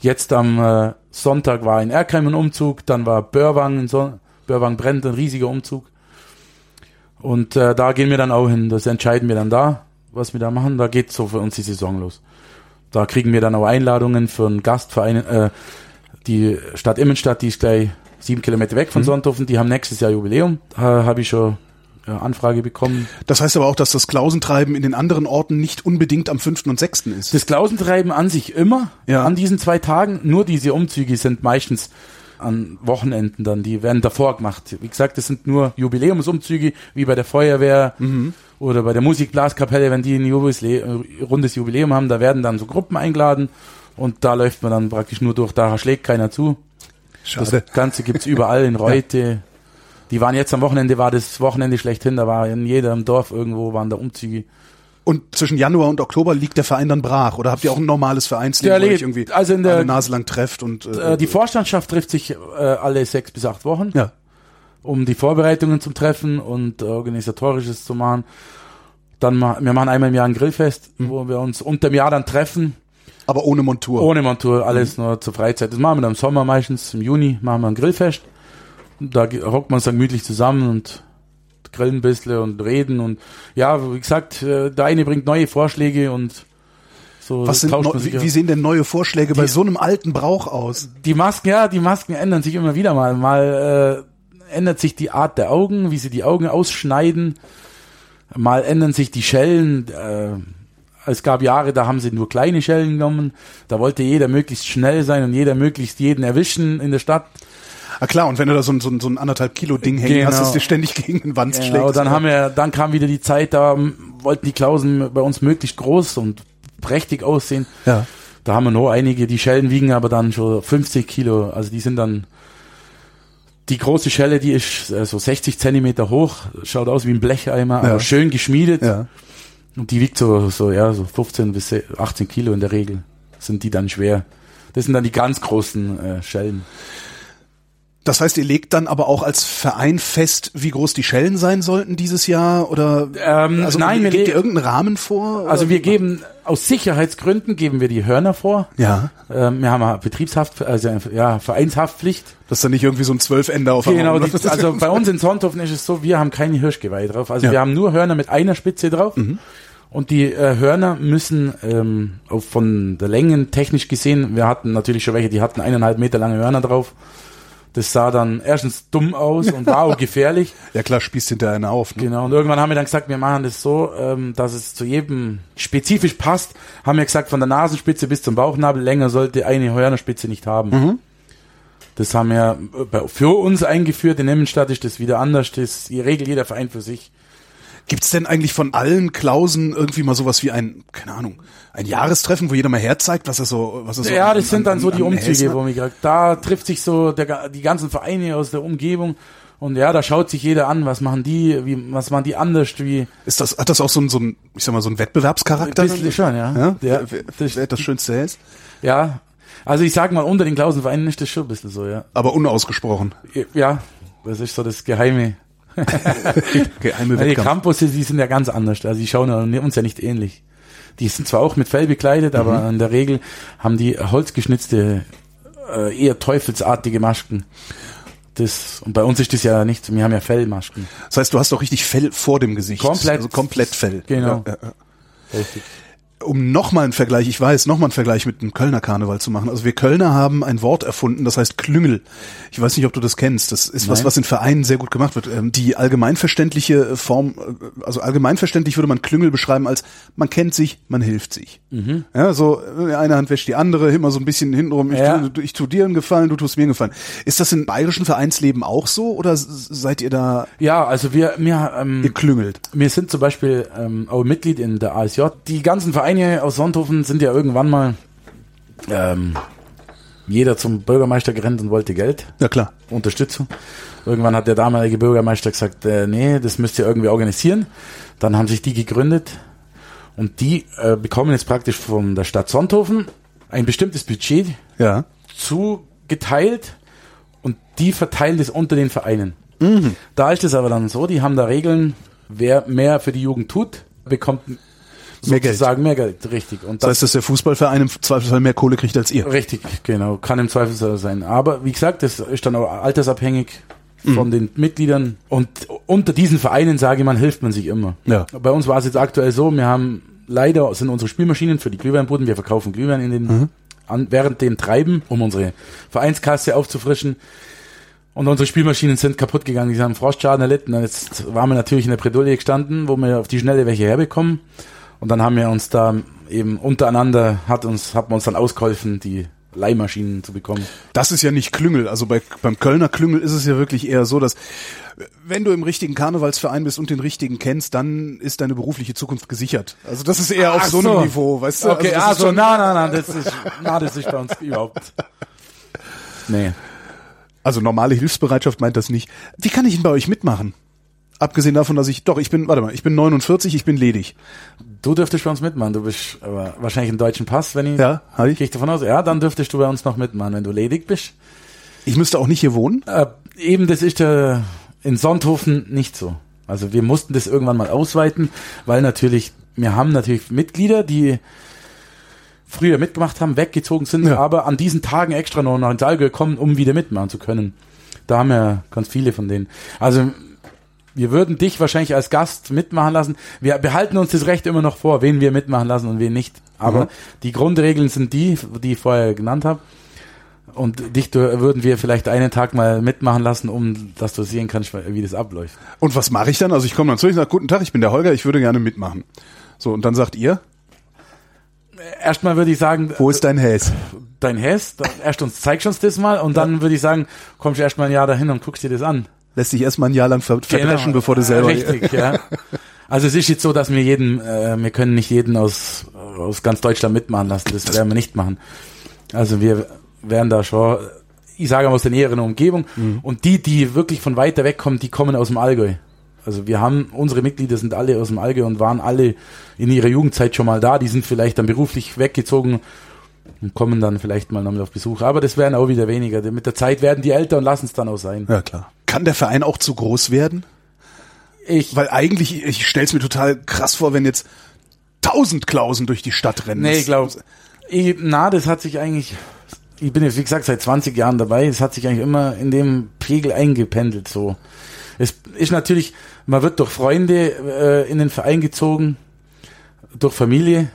Jetzt am äh, Sonntag war in Erkheim ein Umzug, dann war Börwang, in so Börwang brennt, ein riesiger Umzug. Und äh, da gehen wir dann auch hin. Das entscheiden wir dann da, was wir da machen. Da geht so für uns die Saison los. Da kriegen wir dann auch Einladungen für einen Gastverein. Äh, die Stadt Immenstadt, die ist gleich sieben Kilometer weg von Mhm. Sonthofen, die haben nächstes Jahr Jubiläum. Da habe ich schon äh, Anfrage bekommen. Das heißt aber auch, dass das Klausentreiben in den anderen Orten nicht unbedingt am 5. und 6. ist. Das Klausentreiben an sich immer Ja. an diesen zwei Tagen. Nur diese Umzüge sind meistens an Wochenenden dann. Die werden davor gemacht. Wie gesagt, das sind nur Jubiläumsumzüge, wie bei der Feuerwehr oder bei der Musikblaskapelle, wenn die ein Jubilä äh, rundes Jubiläum haben. Da werden dann so Gruppen eingeladen und da läuft man dann praktisch nur durch. Da schlägt keiner zu. Schade. Das Ganze gibt's überall in (laughs) Reute. Die waren jetzt am Wochenende, war das Wochenende schlechthin. Da war in jedem Dorf irgendwo waren da Umzüge. Und zwischen Januar und Oktober liegt der Verein dann brach? Oder habt ihr auch ein normales Vereinsleben, wo ihr irgendwie also in der- Nase lang trefft? Und, Äh, die Vorstandschaft trifft sich äh, alle sechs bis acht Wochen, ja. um die Vorbereitungen zum Treffen und äh, organisatorisches zu machen. Dann ma wir machen einmal im Jahr ein Grillfest, wo wir uns unter dem Jahr dann treffen. Aber ohne Montur. Ohne Montur, alles nur zur Freizeit. Das machen wir dann im Sommer meistens, im Juni machen wir ein Grillfest. Und Da hockt man uns dann gemütlich zusammen und grillen ein bisschen und reden und ja, wie gesagt, äh, der eine bringt neue Vorschläge und so Was sind wie, wie sehen denn neue Vorschläge bei so einem alten Brauch aus? Die Masken, ja, die Masken ändern sich immer wieder mal. Mal äh, ändert sich die Art der Augen, wie sie die Augen ausschneiden. Mal ändern sich die Schellen. Äh, es gab Jahre, da haben sie nur kleine Schellen genommen. Da wollte jeder möglichst schnell sein und jeder möglichst jeden erwischen in der Stadt. Ah klar, und wenn du da so ein, so ein, so ein anderthalb Kilo Ding hängen hast, Genau. das dir ständig gegen den Wand schlägt. Genau, dann ist haben wir, dann kam wieder die Zeit, da wollten die Klausen bei uns möglichst groß und prächtig aussehen. ja. Da haben wir noch einige, die Schellen wiegen aber dann schon 50 Kilo. Also die sind dann, die große Schelle, die ist äh, so 60 Zentimeter hoch, schaut aus wie ein Blecheimer, Ja. aber schön geschmiedet. Ja. Und die wiegt so, so, ja, so 15 bis 18 Kilo in der Regel. Sind die dann schwer. Das sind dann die ganz großen äh, Schellen. Das heißt, ihr legt dann aber auch als Verein fest, wie groß die Schellen sein sollten dieses Jahr? Oder Ähm, also nein, wir gebt ihr irgendeinen Rahmen vor? Also wir geben, aus Sicherheitsgründen geben wir die Hörner vor. ja, Ähm, wir haben eine Betriebshaft, also ja, Vereinshaftpflicht. dass da nicht irgendwie so ein Zwölfender auf Genau, die, also bei (laughs) uns in Sonthofen ist es so, wir haben keine Hirschgeweih drauf. Also Ja. wir haben nur Hörner mit einer Spitze drauf. Und die äh, Hörner müssen ähm, auch von der Länge technisch gesehen, wir hatten natürlich schon welche, die hatten eineinhalb Meter lange Hörner drauf. Das sah dann erstens dumm aus und war auch (laughs) gefährlich. Ja klar, spießt hinter einer auf. Ne? Genau, und irgendwann haben wir dann gesagt, wir machen das so, ähm, dass es zu jedem spezifisch passt. Haben wir gesagt, von der Nasenspitze bis zum Bauchnabel länger sollte eine Hörnerspitze nicht haben. Das haben wir äh, für uns eingeführt. In Emmenstadt ist das wieder anders. Das regelt jeder Verein für sich. Gibt's denn eigentlich von allen Klausen irgendwie mal sowas wie ein, keine Ahnung, ein Jahrestreffen, wo jeder mal herzeigt, was er so, was er so ja, an- das sind an- dann so an- die an Umzüge, wo mir gesagt, da trifft sich so der, die ganzen Vereine aus der Umgebung. Und ja, da schaut sich jeder an, was machen die, wie, was machen die anders, wie, Ist das, hat das auch so ein, so ein, ich sag mal, so ein Wettbewerbscharakter? Ein bisschen schon, ja. ja? Ja, wer, das- wer das Schönste ist? ja. Also ich sag mal, unter den Klausenvereinen ist das schon ein bisschen so, ja. Aber unausgesprochen. Ja, das ist so das Geheime. Geheime die Wettkampf. Campusse, die sind ja ganz anders. Also die schauen ja uns ja nicht ähnlich. Die sind zwar auch mit Fell bekleidet, aber Mhm. in der Regel haben die holzgeschnitzte, äh, eher teufelsartige Masken. Das, und bei uns ist das ja nicht, wir haben ja Fellmasken. Das heißt, du hast doch richtig Fell vor dem Gesicht. Komplett. Also komplett Fell. Genau. Ja, ja, ja. Richtig. Um nochmal einen Vergleich, ich weiß, nochmal einen Vergleich mit dem Kölner Karneval zu machen. Also wir Kölner haben ein Wort erfunden, das heißt Klüngel. Ich weiß nicht, ob du das kennst. Das ist was, Nein. was in Vereinen sehr gut gemacht wird. Ähm, Die allgemeinverständliche Form, äh, also allgemeinverständlich würde man Klüngel beschreiben als man kennt sich, man hilft sich. Mhm. Ja, so äh, eine Hand wäscht die andere, immer so ein bisschen hintenrum. Ich, Ja. tu, ich tu dir einen Gefallen, du tust mir einen Gefallen. Ist das im bayerischen Vereinsleben auch so oder seid ihr da Ja, also wir, wir, ähm, geklüngelt? Wir sind zum Beispiel ähm, auch Mitglied in der ASJ. Die ganzen Vereine aus Sonthofen sind ja irgendwann mal ähm, jeder zum Bürgermeister gerannt und wollte Geld, Ja klar. Unterstützung. Irgendwann hat der damalige Bürgermeister gesagt, äh, nee, das müsst ihr irgendwie organisieren. Dann haben sich die gegründet und die äh, bekommen jetzt praktisch von der Stadt Sonthofen ein bestimmtes Budget Ja. zugeteilt und die verteilen das unter den Vereinen. Da ist es aber dann so, die haben da Regeln, wer mehr für die Jugend tut, bekommt Mehr Geld. sozusagen mehr Geld, richtig. Und Das heißt, dass der Fußballverein im Zweifelsfall mehr Kohle kriegt als ihr. richtig, genau, kann im Zweifel so sein. Aber wie gesagt, das ist dann auch altersabhängig Mhm. von den Mitgliedern und unter diesen Vereinen, sage ich mal, hilft man sich immer. Ja. Bei uns war es jetzt aktuell so, wir haben leider sind unsere Spülmaschinen für die Glühweinbuden, wir verkaufen Glühwein in den Mhm. an, während dem Treiben, um unsere Vereinskasse aufzufrischen. Und unsere Spielmaschinen sind kaputt gegangen, die haben Frostschaden erlitten. Und jetzt waren wir natürlich in der Bredouille gestanden, wo wir auf die Schnelle welche herbekommen. Und dann haben wir uns da eben untereinander, hat uns, hat man uns dann ausgeholfen, die Leihmaschinen zu bekommen. Das ist ja nicht Klüngel. Also bei, beim Kölner Klüngel ist es ja wirklich eher so, dass wenn du im richtigen Karnevalsverein bist und den richtigen kennst, dann ist deine berufliche Zukunft gesichert. Also das ist eher auf Ach so, so. einem Niveau, weißt du? Okay, also, na, na, na, das ist, na, das ist bei uns überhaupt. (laughs) Nee. also normale Hilfsbereitschaft meint das nicht. Wie kann ich denn bei euch mitmachen? Abgesehen davon, dass ich, doch, ich bin, warte mal, ich bin 49, ich bin ledig. Du dürftest bei uns mitmachen. Du bist aber wahrscheinlich einen deutschen Pass, wenn ich. Ja, hab ich. Gehe ich davon aus? Ja, dann dürftest du bei uns noch mitmachen, wenn du ledig bist. Ich müsste auch nicht hier wohnen. Äh, eben, das ist äh, in Sonthofen nicht so. Also wir mussten das irgendwann mal ausweiten, weil natürlich, wir haben natürlich Mitglieder, die früher mitgemacht haben, weggezogen sind, Ja. aber an diesen Tagen extra noch nach ins Allgäu kommen, um wieder mitmachen zu können. Da haben wir ganz viele von denen. Also wir würden dich wahrscheinlich als Gast mitmachen lassen. Wir behalten uns das Recht immer noch vor, wen wir mitmachen lassen und wen nicht. Aber Mhm. die Grundregeln sind die, die ich vorher genannt habe. Und dich würden wir vielleicht einen Tag mal mitmachen lassen, um dass du sehen kannst, wie das abläuft. Und was mache ich dann? Also ich komme dann zu, ich sage, guten Tag, ich bin der Holger, ich würde gerne mitmachen. So, und dann sagt ihr, Erstmal würde ich sagen, wo ist dein Häs? dein dann erst uns zeigst uns das mal und dann würde ich sagen, kommst du erst mal ein Jahr dahin und guckst dir das an. Lässt dich erstmal ein Jahr lang ver verdreschen, bevor du selber... Richtig, ja. Also es ist jetzt so, dass wir jeden, äh, wir können nicht jeden aus, aus ganz Deutschland mitmachen lassen. Das, werden wir nicht machen. Also wir werden da schon, ich sage mal aus der näheren Umgebung. Mhm. Und die, die wirklich von weiter weg kommen, die kommen aus dem Allgäu. Also wir haben, unsere Mitglieder sind alle aus dem Allgäu und waren alle in ihrer Jugendzeit schon mal da. Die sind vielleicht dann beruflich weggezogen und kommen dann vielleicht mal nochmal auf Besuch. Aber das werden auch wieder weniger. Mit der Zeit werden die älter und lassen es dann auch sein. Ja, klar. Kann der Verein auch zu groß werden? Ich, Weil eigentlich, ich stell's mir total krass vor, wenn jetzt tausend Klausen durch die Stadt rennen. Nee, ich glaube, na, das hat sich eigentlich, ich bin jetzt wie gesagt seit 20 Jahren dabei, es hat sich eigentlich immer in dem Pegel eingependelt so. Es ist natürlich, man wird durch Freunde äh, in den Verein gezogen, durch Familie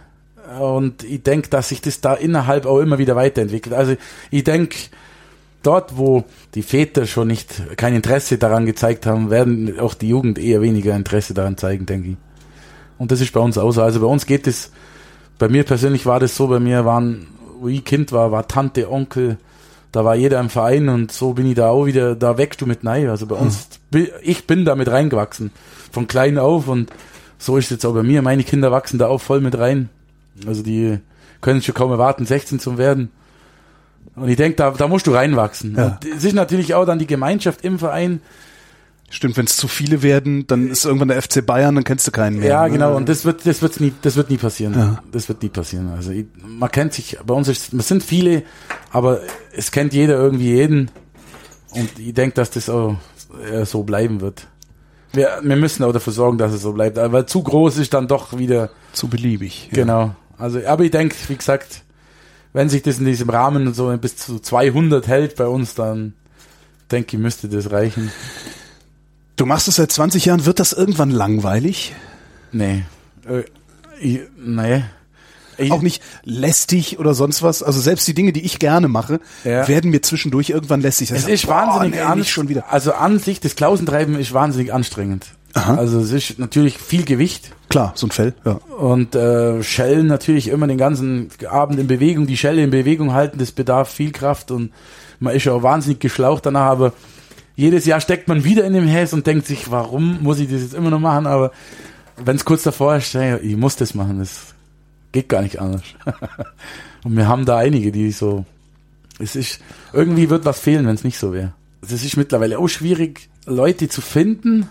und ich denke, dass sich das da innerhalb auch immer wieder weiterentwickelt. Also ich denke, dort, wo die Väter schon nicht kein Interesse daran gezeigt haben, werden auch die Jugend eher weniger Interesse daran zeigen, denke ich. Und das ist bei uns auch so. Also bei uns geht es, bei mir persönlich war das so, bei mir waren, wo ich Kind war, war Tante, Onkel, da war jeder im Verein und so bin ich da auch wieder, da wächst du mit rein. Also bei uns, bi- ich bin da mit reingewachsen, von klein auf und so ist es jetzt auch bei mir. Meine Kinder wachsen da auch voll mit rein. Also die können schon kaum erwarten, 16 zu werden. Und ich denke, da, da musst du reinwachsen. Ja. Und es ist natürlich auch dann die Gemeinschaft im Verein. Stimmt, wenn es zu viele werden, dann ist irgendwann der FC Bayern, dann kennst du keinen mehr. Ja, ne? genau. Und das wird, das wird's nie, das wird nie passieren. Ja. Das wird nie passieren. Also ich, man kennt sich, bei uns ist, es sind viele, aber es kennt jeder irgendwie jeden. Und ich denke, dass das auch äh, so bleiben wird. Wir, wir müssen auch dafür sorgen, dass es so bleibt. Aber zu groß ist dann doch wieder, Zu beliebig. Ja. genau. Also, aber ich denke, wie gesagt, wenn sich das in diesem Rahmen so bis zu 200 hält bei uns, dann denke ich, müsste das reichen. Du machst es seit 20 Jahren, wird das irgendwann langweilig? Nee. Äh, ich, nee. Ich, Auch nicht lästig oder sonst was? Also selbst die Dinge, die ich gerne mache, Ja. werden mir zwischendurch irgendwann lästig. Es Ich ist boah, wahnsinnig nee, an, schon wieder. Also an sich, das Klausentreiben ist wahnsinnig anstrengend. Aha. Also es ist natürlich viel Gewicht Klar, so ein Fell, ja. und äh, Schellen natürlich immer den ganzen Abend in Bewegung, die Schelle in Bewegung halten, das bedarf viel Kraft und man ist ja auch wahnsinnig geschlaucht danach, aber jedes Jahr steckt man wieder in dem Häs und denkt sich, warum muss ich das jetzt immer noch machen, aber wenn es kurz davor ist, ja, ich muss das machen, das geht gar nicht anders. (laughs) und wir haben da einige, die so, es ist, irgendwie wird was fehlen, wenn es nicht so wäre. Es ist mittlerweile auch schwierig, Leute zu finden.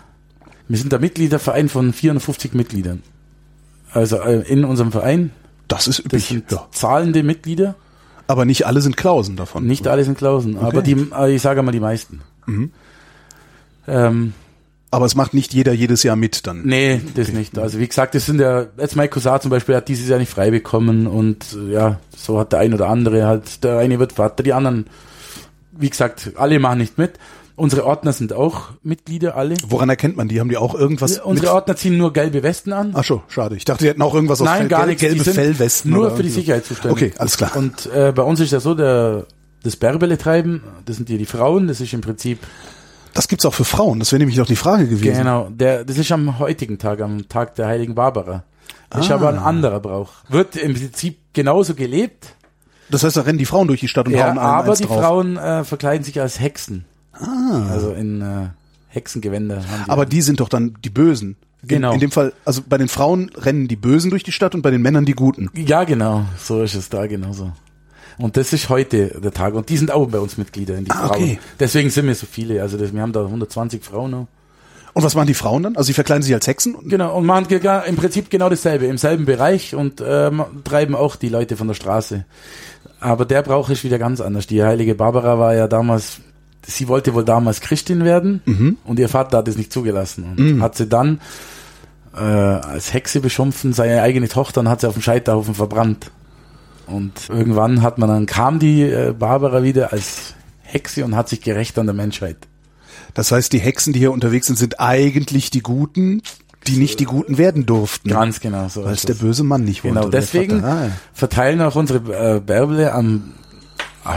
Wir sind der Mitgliederverein von 450 Mitgliedern. Also äh, in unserem Verein, Das ist das üblich. sind Ja. zahlende Mitglieder. Aber nicht alle sind Klausen davon. Nicht alle sind Klausen, aber die, äh, ich sage mal die meisten. Mhm. Ähm, Aber es macht nicht jeder jedes Jahr mit dann. nee, das nicht. Also wie gesagt, das sind ja, jetzt Mike Cousin zum Beispiel hat dieses Jahr nicht frei bekommen und äh, ja, so hat der ein oder andere halt, der eine wird Vater, die anderen, wie gesagt, alle machen nicht mit. Unsere Ordner sind auch Mitglieder, alle. Woran erkennt man die? Haben die auch irgendwas Unsere mit? Ordner ziehen nur gelbe Westen an. Ach so, schade. Ich dachte, die hätten auch irgendwas aus Nein, Fell, gar nichts. gelbe Fellwesten. Nur für die. Sicherheit zuständig. Okay, alles klar. Und äh, bei uns ist ja so, der, das Bärbele treiben, das sind hier die Frauen, das ist im Prinzip, Das gibt's auch für Frauen. Das wäre nämlich noch die Frage gewesen. genau, der, das ist am heutigen Tag, am Tag der heiligen Barbara. Das ist Ah. aber ein anderer Brauch. Wird im Prinzip genauso gelebt, Das heißt, da rennen die Frauen durch die Stadt und ja, hauen allen aber die drauf. Frauen äh, verkleiden sich als Hexen. Also in äh, Hexengewänder haben die. Aber die sind doch dann die Bösen. Genau. In, in dem Fall, also bei den Frauen rennen die Bösen durch die Stadt und bei den Männern die Guten. Ja, genau, so ist es da genauso. Und das ist heute der Tag. Und die sind auch bei uns Mitglieder in die Ah, Frauen. okay. Deswegen sind wir so viele. Also das, wir haben da 120 Frauen noch. Und was machen die Frauen dann? Also sie verkleiden sich als Hexen? Und Genau, und machen im Prinzip genau dasselbe, im selben Bereich und ähm, treiben auch die Leute von der Straße. Aber der Brauch ist wieder ganz anders. Die heilige Barbara war ja damals sie wollte wohl damals Christin werden Mhm. und ihr Vater hat es nicht zugelassen und hat sie dann äh, als Hexe beschimpfen, seine eigene Tochter und hat sie auf dem Scheiterhaufen verbrannt. Und irgendwann hat man dann kam die äh, Barbara wieder als Hexe und hat sich gerecht an der Menschheit. Das heißt, die Hexen, die hier unterwegs sind, sind eigentlich die Guten, die nicht die Guten werden durften. Ganz genau so. Weil es der böse Mann nicht wollte. Genau, deswegen. Ah, verteilen auch unsere äh, Bärble am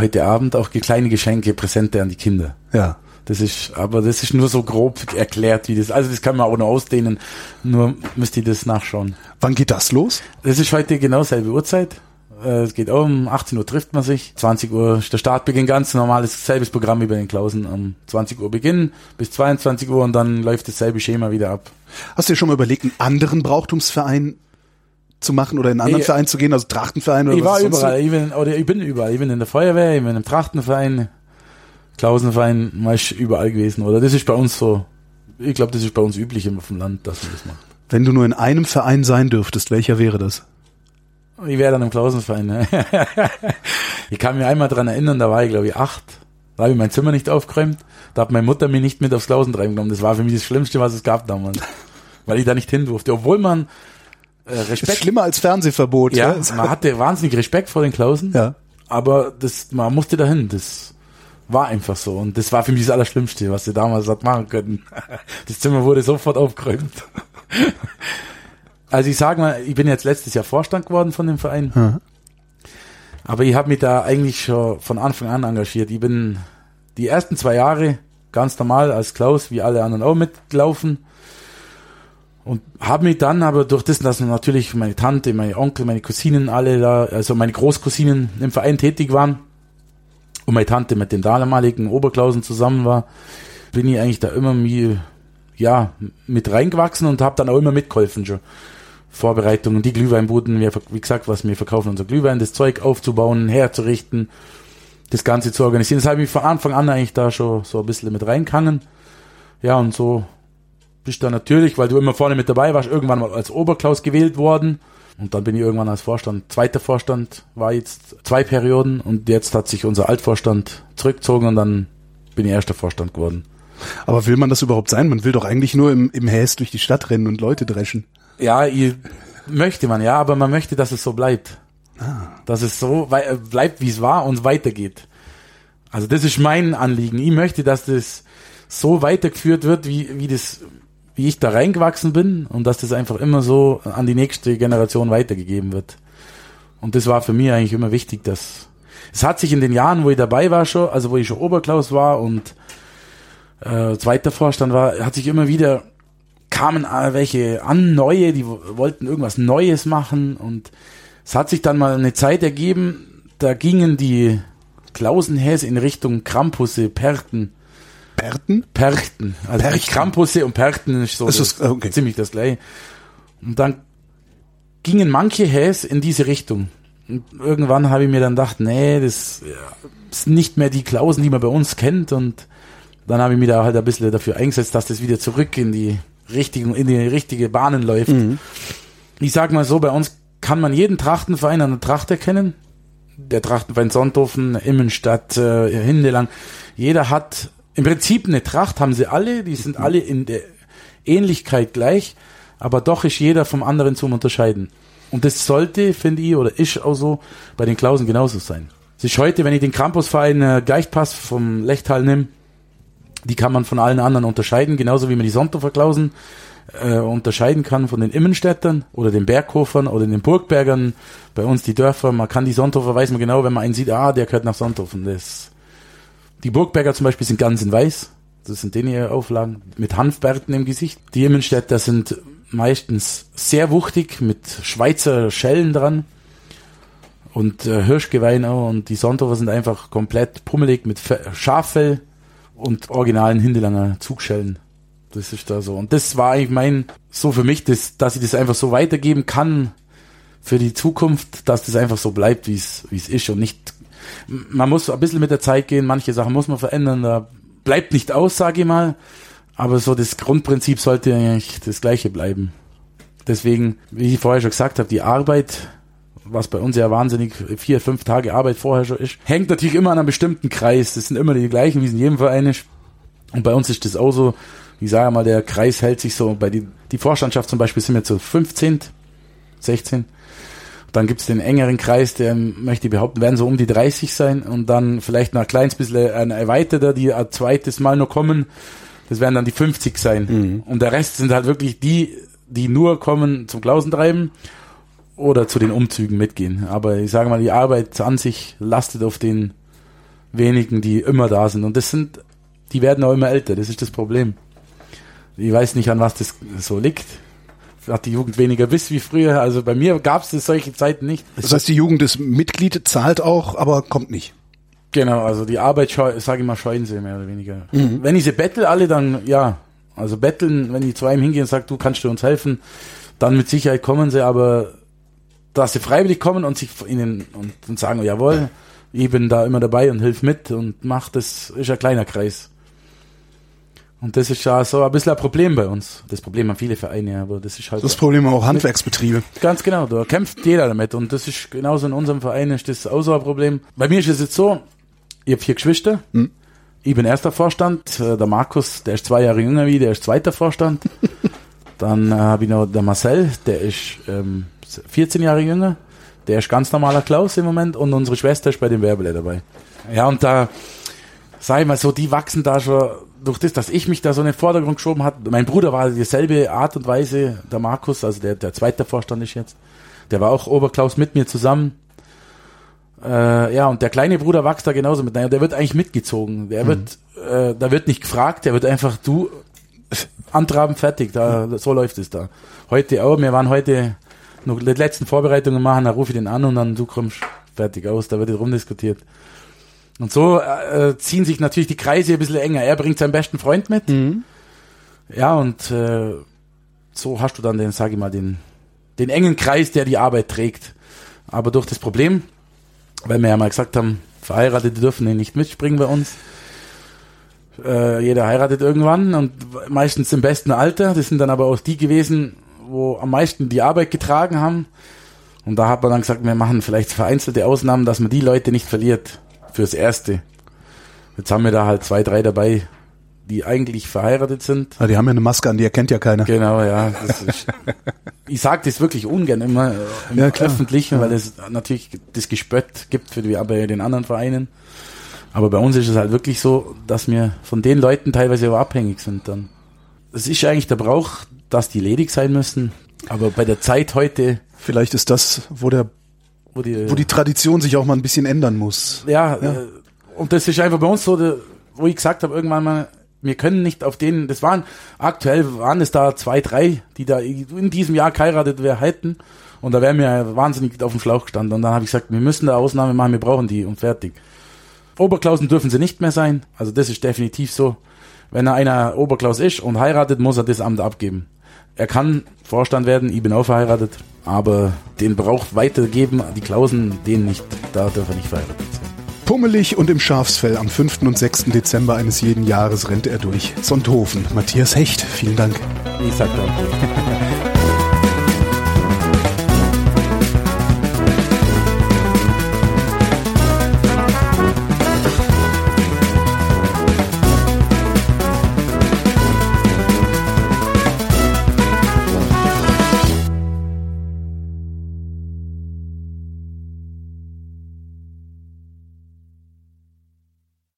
heute Abend auch kleine Geschenke, Präsente an die Kinder. Ja. Das ist, aber das ist nur so grob erklärt, wie das, also das kann man auch noch ausdehnen, nur müsst ihr das nachschauen. Wann geht das los? Das ist heute genau selbe Uhrzeit. Äh, Es geht um 18 Uhr trifft man sich. 20 Uhr ist der Startbeginn, ganz normales, selbes Programm wie bei den Klausen. Um 20 Uhr beginnen bis 22 Uhr und dann läuft dasselbe Schema wieder ab. Hast du dir schon mal überlegt, einen anderen Brauchtumsverein zu machen oder in einen anderen Ich- Verein zu gehen, also Trachtenverein oder Ich was war sonst so? überall, ich bin, oder ich bin überall. Ich bin in der Feuerwehr, ich bin im Trachtenverein, Klausenverein, mal ist überall gewesen. Oder das ist bei uns so, ich glaube, das ist bei uns üblich immer vom Land, dass man das macht. Wenn du nur in einem Verein sein dürftest, welcher wäre das? Ich wäre dann im Klausenverein. Ne? (laughs) ich kann mich einmal dran erinnern, da war ich glaube ich acht. Da habe ich mein Zimmer nicht aufgeräumt. Da hat meine Mutter mich nicht mit aufs Klausentreiben genommen. Das war für mich das Schlimmste, was es gab damals. Weil ich da nicht hin durfte. Obwohl man äh, Ist Respekt... schlimmer als Fernsehverbot. Ja, ja? man hatte wahnsinnig Respekt vor den Klausen. ja. Aber das, man musste dahin. Das war einfach so. Und das war für mich das Allerschlimmste, was sie damals hat machen können. (laughs) Das Zimmer wurde sofort aufgeräumt. (laughs) Also ich sage mal, ich bin jetzt letztes Jahr Vorstand geworden von dem Verein. Ja. Aber ich habe mich da eigentlich schon von Anfang an engagiert. Ich bin die ersten zwei Jahre ganz normal als Klaus, wie alle anderen auch mitgelaufen. Und habe mich dann aber durch das, dass natürlich meine Tante, meine Onkel, meine Cousinen alle da, also meine Großcousinen im Verein tätig waren und meine Tante mit den damaligen Oberklausen zusammen war, bin ich eigentlich da immer mi- ja, mit reingewachsen und habe dann auch immer mitgeholfen schon. Vorbereitungen, die Glühweinbuden, wie gesagt, was wir verkaufen, unser Glühwein, das Zeug aufzubauen, herzurichten, das Ganze zu organisieren. Das habe ich von Anfang an eigentlich da schon so ein bisschen mit reingehangen. Ja, und so bist du dann natürlich, weil du immer vorne mit dabei warst, irgendwann mal als Oberklaus gewählt worden. Und dann bin ich irgendwann als Vorstand, zweiter Vorstand, war jetzt zwei Perioden und jetzt hat sich unser Altvorstand zurückgezogen und dann bin ich erster Vorstand geworden. Aber will man das überhaupt sein? Man will doch eigentlich nur im, im Häs durch die Stadt rennen und Leute dreschen. Ja, ihr, möchte man, ja, aber man möchte, dass es so bleibt. Dass es so äh, bleibt, wie es war und weitergeht. Also das ist mein Anliegen. Ich möchte, dass das so weitergeführt wird, wie, wie das, wie ich da reingewachsen bin und dass das einfach immer so an die nächste Generation weitergegeben wird. Und das war für mich eigentlich immer wichtig, dass es hat sich in den Jahren, wo ich dabei war schon, also wo ich schon Oberklaus war und äh, zweiter Vorstand war, hat sich immer wieder kamen welche an, neue, die wo- wollten irgendwas Neues machen und es hat sich dann mal eine Zeit ergeben, da gingen die Klausenhäs in Richtung Krampusse, Perten, Perten? Perchten. Also Perchten. Krampusse und Perchten ist so Das ist- okay. ziemlich das gleiche. Und dann gingen manche Häs in diese Richtung. Und irgendwann habe ich mir dann gedacht, nee, das sind nicht mehr die Klausen, die man bei uns kennt. Und dann habe ich mich da halt ein bisschen dafür eingesetzt, dass das wieder zurück in die richtigen, in die richtige Bahnen läuft. Mhm. Ich sag mal so, bei uns kann man jeden Trachtenverein an der Tracht erkennen. Der Trachtenverein Sonthofen, Immenstadt, äh, Hindelang. Jeder hat im Prinzip eine Tracht, haben sie alle. Die sind alle in der Ähnlichkeit gleich. Aber doch ist jeder vom anderen zum Unterscheiden. Und das sollte, finde ich, oder ist auch so, bei den Klausen genauso sein. Es ist heute, wenn ich den Campusverein äh, Gleichpass vom Lechtal nehme, die kann man von allen anderen unterscheiden, genauso wie man die Sonnthofer Klausen äh, unterscheiden kann von den Immenstädtern oder den Berghofern oder den Burgbergern. Bei uns die Dörfer, man kann die Sonthofer, weiß man genau, wenn man einen sieht, ah, der gehört nach Sonthofen. Das, die Burgberger zum Beispiel sind ganz in weiß. Das sind denen ihre Auflagen mit Hanfbärten im Gesicht. Die Immenstädter sind meistens sehr wuchtig mit Schweizer Schellen dran und äh, Hirschgeweih auch. Und die Sonthofer sind einfach komplett pummelig mit Fe Schaffell und originalen Hindelanger Zugschellen. Das ist da so. Und das war eigentlich mein, so für mich, das, dass ich das einfach so weitergeben kann für die Zukunft, dass das einfach so bleibt, wie es ist und nicht, man muss ein bisschen mit der Zeit gehen, manche Sachen muss man verändern, da bleibt nicht aus, sage ich mal, aber so das Grundprinzip sollte eigentlich das gleiche bleiben. Deswegen, wie ich vorher schon gesagt habe, die Arbeit was bei uns ja wahnsinnig vier, fünf Tage Arbeit vorher schon ist. Hängt natürlich immer an einem bestimmten Kreis. Das sind immer die gleichen, wie es in jedem Verein ist. Und bei uns ist das auch so, ich sage mal, der Kreis hält sich so, bei die, die Vorstandschaft zum Beispiel sind wir zu 15, 16. Dann gibt's den engeren Kreis, der möchte ich behaupten, werden so um die 30 sein und dann vielleicht noch ein kleines bisschen ein erweiterter, die ein zweites Mal noch kommen. Das werden dann die 50 sein. Mhm. Und der Rest sind halt wirklich die, die nur kommen zum Klausentreiben oder zu den Umzügen mitgehen. Aber ich sage mal, die Arbeit an sich lastet auf den wenigen, die immer da sind. Und das sind, die werden auch immer älter. Das ist das Problem. Ich weiß nicht, an was das so liegt hat die Jugend weniger Wiss wie früher. Also bei mir gab es solche Zeiten nicht. Das heißt, die Jugend ist Mitglied, zahlt auch, aber kommt nicht. Genau, also die Arbeit, sage ich mal, scheuen sie mehr oder weniger. Mhm. Wenn ich sie bettel alle, dann ja. Also betteln, wenn ich zu einem hingehe und sage, du kannst du uns helfen, dann mit Sicherheit kommen sie, aber dass sie freiwillig kommen und sich ihnen und, und sagen, jawohl, ich bin da immer dabei und hilf mit und mach das, ist ein kleiner Kreis. Und das ist ja so ein bisschen ein Problem bei uns. Das Problem haben viele Vereine, aber das ist halt. Das Problem auch Handwerksbetriebe. Ganz genau, da kämpft jeder damit. Und das ist genauso in unserem Verein ist das auch so ein Problem. Bei mir ist es jetzt so, ich habe vier Geschwister. Hm. Ich bin erster Vorstand. Äh, der Markus, der ist zwei Jahre jünger wie, der ist zweiter Vorstand. (laughs) Dann äh, habe ich noch der Marcel, der ist ähm, 14 Jahre jünger. Der ist ganz normaler Klaus im Moment. Und unsere Schwester ist bei dem Werbele dabei. Ja, und da, sag ich mal so, die wachsen da schon durch das, dass ich mich da so in den Vordergrund geschoben hat, mein Bruder war dieselbe Art und Weise, der Markus, also der, der zweite Vorstand ist jetzt, der war auch Oberklaus mit mir zusammen. Äh, ja, und der kleine Bruder wächst da genauso mit. Naja, der wird eigentlich mitgezogen. Der mhm. wird, äh, da wird nicht gefragt, der wird einfach du antraben, fertig. Da, so läuft es da. Heute auch, wir waren heute noch die letzten Vorbereitungen machen, da rufe ich den an und dann du kommst fertig aus, da wird rumdiskutiert. Und so äh, ziehen sich natürlich die Kreise ein bisschen enger. Er bringt seinen besten Freund mit. Mhm. Ja, und äh, so hast du dann den, sag ich mal, den, den engen Kreis, der die Arbeit trägt. Aber durch das Problem, weil wir ja mal gesagt haben, Verheiratete dürfen nicht mitspringen bei uns. Äh, jeder heiratet irgendwann und meistens im besten Alter. Das sind dann aber auch die gewesen, wo am meisten die Arbeit getragen haben. Und da hat man dann gesagt, wir machen vielleicht vereinzelte Ausnahmen, dass man die Leute nicht verliert fürs Erste. Jetzt haben wir da halt zwei, drei dabei, die eigentlich verheiratet sind. Ja, die haben ja eine Maske an, die erkennt ja keiner. Genau, ja. Ist, ich sage das wirklich ungern immer im ja, Öffentlichen, weil es natürlich das Gespött gibt für die, bei den anderen Vereinen. Aber bei uns ist es halt wirklich so, dass wir von den Leuten teilweise auch abhängig sind dann. Es ist eigentlich der Brauch, dass die ledig sein müssen. Aber bei der Zeit heute. Vielleicht ist das, wo der wo die, wo die Tradition sich auch mal ein bisschen ändern muss. Ja, ja. Äh, und das ist einfach bei uns so, wo ich gesagt habe, irgendwann mal, wir können nicht auf denen, das waren, aktuell waren es da zwei, drei, die da in diesem Jahr geheiratet wäre, hätten. Und da wären wir wahnsinnig auf dem Schlauch gestanden. Und dann habe ich gesagt, wir müssen da Ausnahme machen, wir brauchen die und fertig. Oberklausen dürfen sie nicht mehr sein. Also das ist definitiv so. Wenn er einer Oberklaus ist und heiratet, muss er das Amt abgeben. Er kann Vorstand werden, ich bin auch verheiratet, aber den braucht weitergeben, die Klausen, den nicht, da darf er nicht verheiratet sein. Pummelig und im Schafsfell am 5. und 6. Dezember eines jeden Jahres rennt er durch Sonthofen. Matthias Hecht, vielen Dank. Ich sag danke.